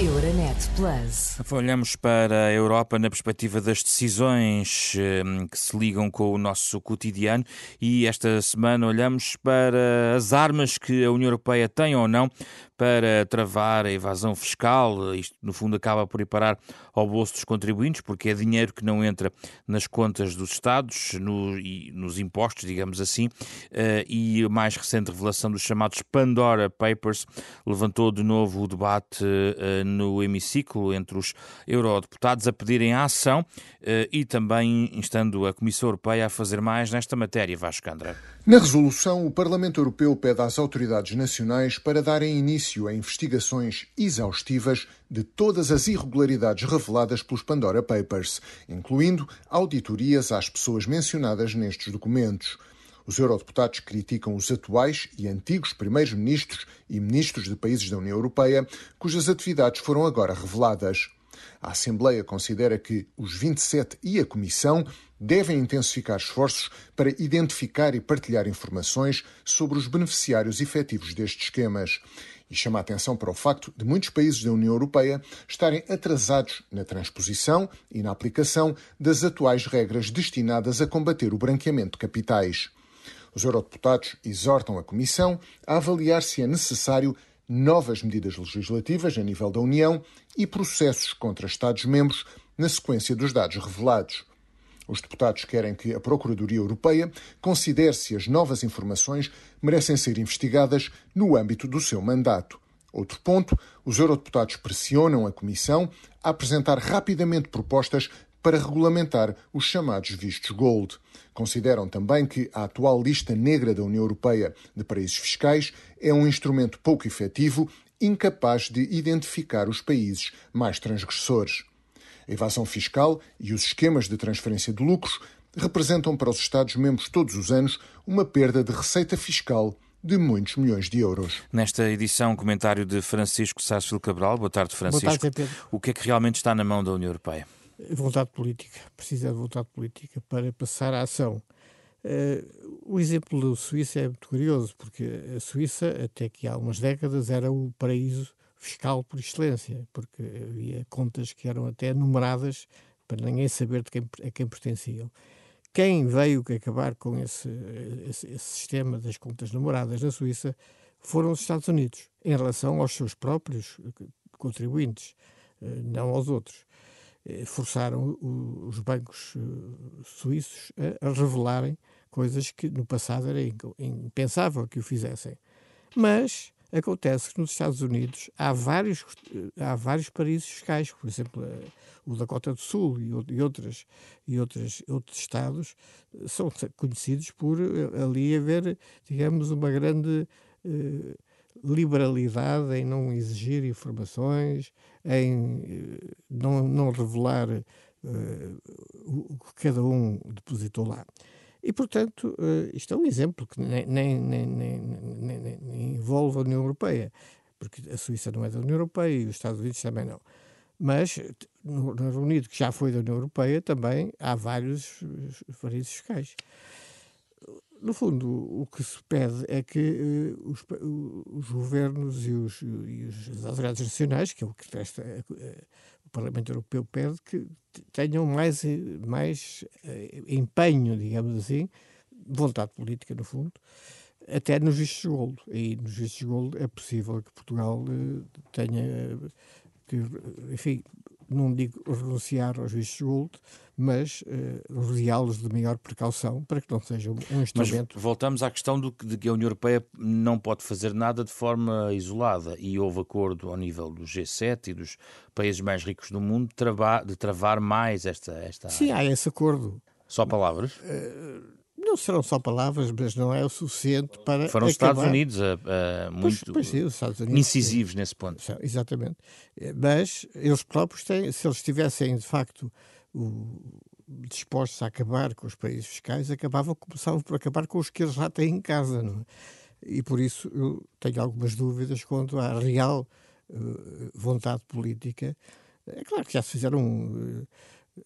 Euronet Plus. Olhamos para a Europa na perspectiva das decisões eh, que se ligam com o nosso cotidiano e esta semana olhamos para as armas que a União Europeia tem ou não para travar a evasão fiscal. Isto, no fundo, acaba por ir parar ao bolso dos contribuintes, porque é dinheiro que não entra nas contas dos Estados no, e nos impostos, digamos assim. Eh, e a mais recente revelação dos chamados Pandora Papers levantou de novo o debate eh, no hemiciclo entre os eurodeputados a pedirem a ação eh, e também instando a Comissão Europeia a fazer mais nesta matéria. Vasco André. Na resolução, o Parlamento Europeu pede às autoridades nacionais para darem início a investigações exaustivas de todas as irregularidades reveladas pelos Pandora Papers, incluindo auditorias às pessoas mencionadas nestes documentos. Os eurodeputados criticam os atuais e antigos primeiros-ministros e ministros de países da União Europeia, cujas atividades foram agora reveladas. A Assembleia considera que os 27 e a Comissão devem intensificar esforços para identificar e partilhar informações sobre os beneficiários efetivos destes esquemas. E chama a atenção para o facto de muitos países da União Europeia estarem atrasados na transposição e na aplicação das atuais regras destinadas a combater o branqueamento de capitais. Os eurodeputados exortam a Comissão a avaliar se é necessário novas medidas legislativas a nível da União e processos contra Estados-membros na sequência dos dados revelados. Os deputados querem que a Procuradoria Europeia considere se as novas informações merecem ser investigadas no âmbito do seu mandato. Outro ponto, os eurodeputados pressionam a Comissão a apresentar rapidamente propostas para regulamentar os chamados vistos gold. Consideram também que a atual lista negra da União Europeia de paraísos fiscais é um instrumento pouco efetivo, incapaz de identificar os países mais transgressores. A evasão fiscal e os esquemas de transferência de lucros representam para os Estados-membros todos os anos uma perda de receita fiscal de muitos milhões de euros. Nesta edição, comentário de Francisco Sácio Cabral. Boa tarde, Francisco. Boa tarde, Pedro. O que é que realmente está na mão da União Europeia? Vontade política, precisa de vontade política para passar à ação. Uh, o exemplo da Suíça é muito curioso, porque a Suíça, até que há umas décadas, era o paraíso fiscal por excelência, porque havia contas que eram até numeradas para ninguém saber de quem, a quem pertenciam. Quem veio acabar com esse, esse, esse sistema das contas numeradas na Suíça foram os Estados Unidos, em relação aos seus próprios contribuintes, uh, não aos outros. Eh, forçaram os bancos eh, suíços a revelarem coisas que no passado era impensável que o fizessem. Mas acontece que nos Estados Unidos há vários, eh, há vários paraísos fiscais, por exemplo, o Dakota do Sul e, outras, e outras, outros estados são conhecidos por ali haver, digamos, uma grande liberalidade em não exigir informações, em eh, não, não revelar uh, o que cada um depositou lá. E, portanto, uh, isto é um exemplo que nem, nem, nem, nem, envolve a União Europeia, porque a Suíça não é da União Europeia e os Estados Unidos também não. Mas no Reino Unido, que já foi da União Europeia, também há vários paraísos fiscais no fundo, o que se pede é que uh, os, os, governos e, os, e as autoridades nacionais, que é o que uh, o Parlamento Europeu pede, que tenham mais, mais uh, empenho, digamos assim, vontade política, no fundo, até nos vistos de gold. E nos vistos de gold é possível que Portugal tenha, que, enfim, não digo renunciar aos vistos gold, mas uh, rodeá-los de maior precaução para que não seja um instrumento. Mas voltamos à questão do, de que a União Europeia não pode fazer nada de forma isolada e houve acordo ao nível do G7 e dos países mais ricos do mundo de travar, de travar mais esta, esta Sim, área. há esse acordo. Só palavras? Uh, não serão só palavras, mas não é o suficiente para. Foram os Estados Unidos a, a muito pois, pois sim, Unidos, incisivos sim. nesse ponto. Exatamente. Mas eles próprios têm, se eles tivessem de facto o, dispostos a acabar com os países fiscais, acabavam, começavam por acabar com os que eles já têm em casa. Não é? E por isso eu tenho algumas dúvidas quanto à real uh, vontade política. É claro que já se fizeram. Uh,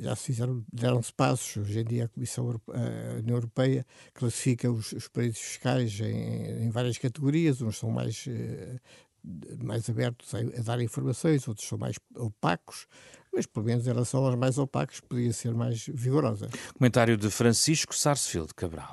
já se fizeram, deram-se passos. Hoje em dia a Comissão Europeia, a União Europeia classifica os, os fiscais em, em, várias categorias, uns são mais uh, mais abertos a, a dar informações, outros são mais opacos, mas pelo menos em relação aos mais opacos podia ser mais vigorosa. Comentário de Francisco Sarsfield Cabral.